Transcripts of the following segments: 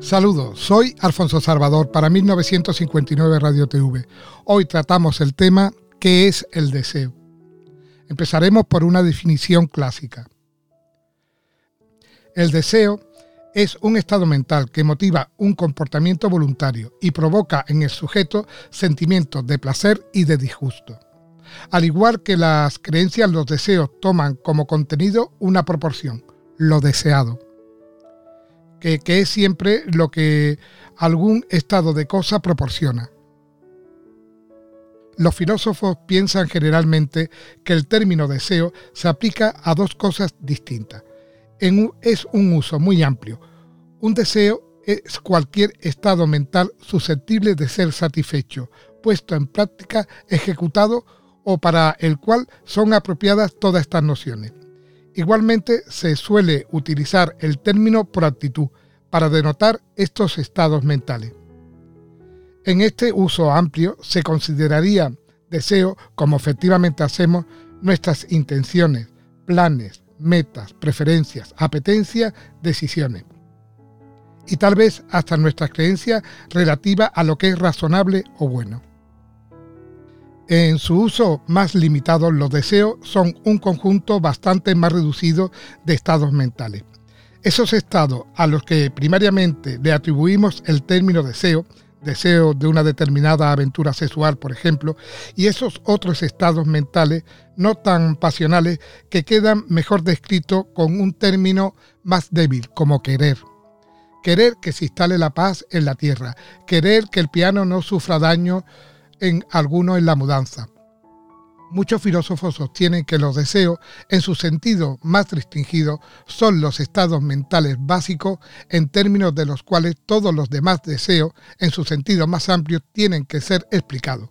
Saludos, soy Alfonso Salvador para 1959 Radio TV. Hoy tratamos el tema ¿qué es el deseo? Empezaremos por una definición clásica. El deseo es un estado mental que motiva un comportamiento voluntario y provoca en el sujeto sentimientos de placer y de disgusto. Al igual que las creencias, los deseos toman como contenido una proporción, lo deseado que, es siempre lo que algún estado de cosa proporciona. Los filósofos piensan generalmente que el término deseo se aplica a dos cosas distintas. es un uso muy amplio. Un deseo es cualquier estado mental susceptible de ser satisfecho, puesto en práctica, ejecutado o para el cual son apropiadas todas estas nociones. Igualmente se suele utilizar el término por actitud para denotar estos estados mentales. En este uso amplio se consideraría deseo, como efectivamente hacemos, nuestras intenciones, planes, metas, preferencias, apetencias, decisiones. Y tal vez hasta nuestras creencias relativas a lo que es razonable o bueno. En su uso más limitado, los deseos son un conjunto bastante más reducido de estados mentales. Esos estados a los que primariamente le atribuimos el término deseo, deseo de una determinada aventura sexual, por ejemplo, y esos otros estados mentales no tan pasionales que quedan mejor descritos con un término más débil, como querer. Querer que se instale la paz en la tierra, querer que el piano no sufra daño en alguno en la mudanza. Muchos filósofos sostienen que los deseos, en su sentido más restringido, son los estados mentales básicos en términos de los cuales todos los demás deseos, en su sentido más amplio, tienen que ser explicados.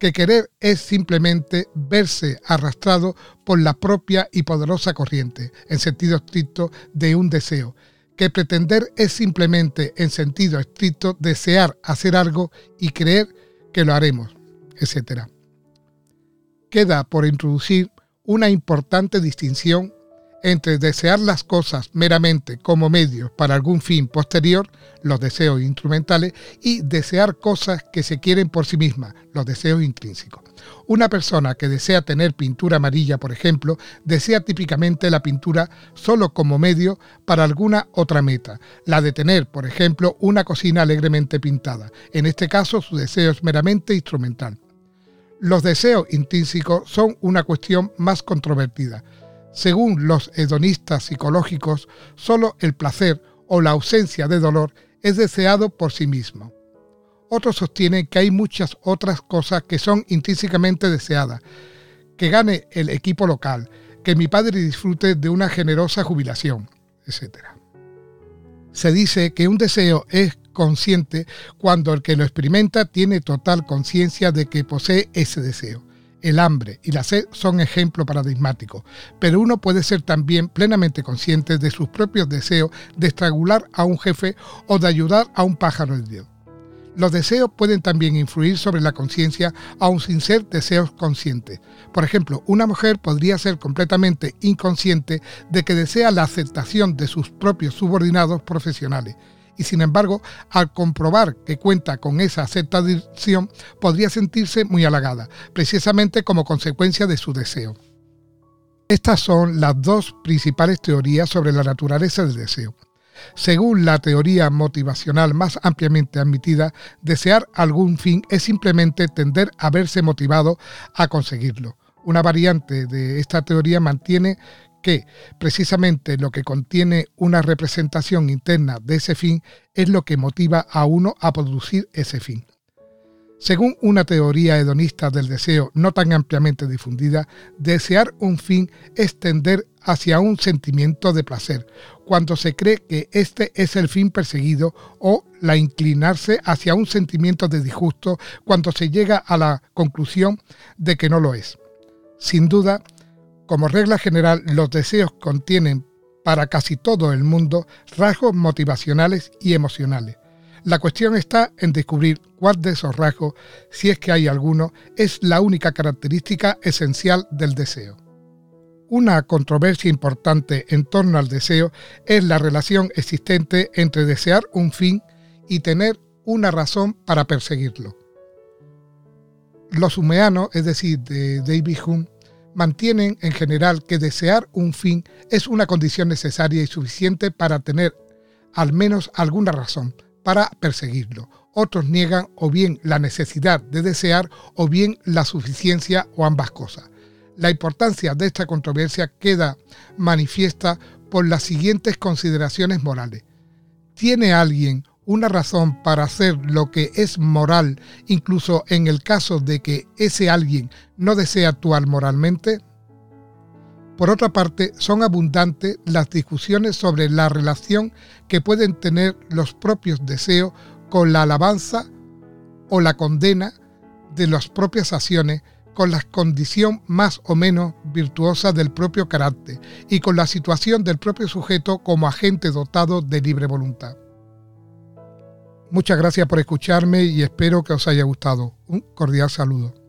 Que querer es simplemente verse arrastrado por la propia y poderosa corriente, en sentido estricto, de un deseo, que pretender es simplemente, en sentido estricto, desear hacer algo y creer que lo haremos, etc. Queda por introducir una importante distinción entre desear las cosas meramente como medios para algún fin posterior, los deseos instrumentales, y desear cosas que se quieren por sí mismas, los deseos intrínsecos. Una persona que desea tener pintura amarilla, por ejemplo, desea típicamente la pintura solo como medio para alguna otra meta, la de tener, por ejemplo, una cocina alegremente pintada. En este caso, su deseo es meramente instrumental. Los deseos intrínsecos son una cuestión más controvertida. Según los hedonistas psicológicos, solo el placer o la ausencia de dolor es deseado por sí mismo. Otros sostienen que hay muchas otras cosas que son intrínsecamente deseadas. Que gane el equipo local, que mi padre disfrute de una generosa jubilación, etc. Se dice que un deseo es consciente cuando el que lo experimenta tiene total conciencia de que posee ese deseo. El hambre y la sed son ejemplos paradigmáticos, pero uno puede ser también plenamente consciente de sus propios deseos de estrangular a un jefe o de ayudar a un pájaro Dios. Los deseos pueden también influir sobre la conciencia aun sin ser deseos conscientes. Por ejemplo, una mujer podría ser completamente inconsciente de que desea la aceptación de sus propios subordinados profesionales y sin embargo, al comprobar que cuenta con esa aceptación, podría sentirse muy halagada, precisamente como consecuencia de su deseo. Estas son las dos principales teorías sobre la naturaleza del deseo. Según la teoría motivacional más ampliamente admitida, desear algún fin es simplemente tender a verse motivado a conseguirlo. Una variante de esta teoría mantiene que precisamente lo que contiene una representación interna de ese fin es lo que motiva a uno a producir ese fin. Según una teoría hedonista del deseo no tan ampliamente difundida, desear un fin es tender hacia un sentimiento de placer, cuando se cree que este es el fin perseguido, o la inclinarse hacia un sentimiento de disgusto cuando se llega a la conclusión de que no lo es. Sin duda, como regla general, los deseos contienen para casi todo el mundo rasgos motivacionales y emocionales la cuestión está en descubrir cuál de esos rasgos, si es que hay alguno, es la única característica esencial del deseo. Una controversia importante en torno al deseo es la relación existente entre desear un fin y tener una razón para perseguirlo. Los humeanos, es decir, de David Hume, mantienen en general que desear un fin es una condición necesaria y suficiente para tener al menos alguna razón para perseguirlo. Otros niegan o bien la necesidad de desear o bien la suficiencia o ambas cosas. La importancia de esta controversia queda manifiesta por las siguientes consideraciones morales. ¿Tiene alguien una razón para hacer lo que es moral, incluso en el caso de que ese alguien no desee actuar moralmente? Por otra parte, son abundantes las discusiones sobre la relación que pueden tener los propios deseos con la alabanza o la condena de las propias acciones con la condición más o menos virtuosa del propio carácter y con la situación del propio sujeto como agente dotado de libre voluntad. Muchas gracias por escucharme y espero que os haya gustado. Un cordial saludo.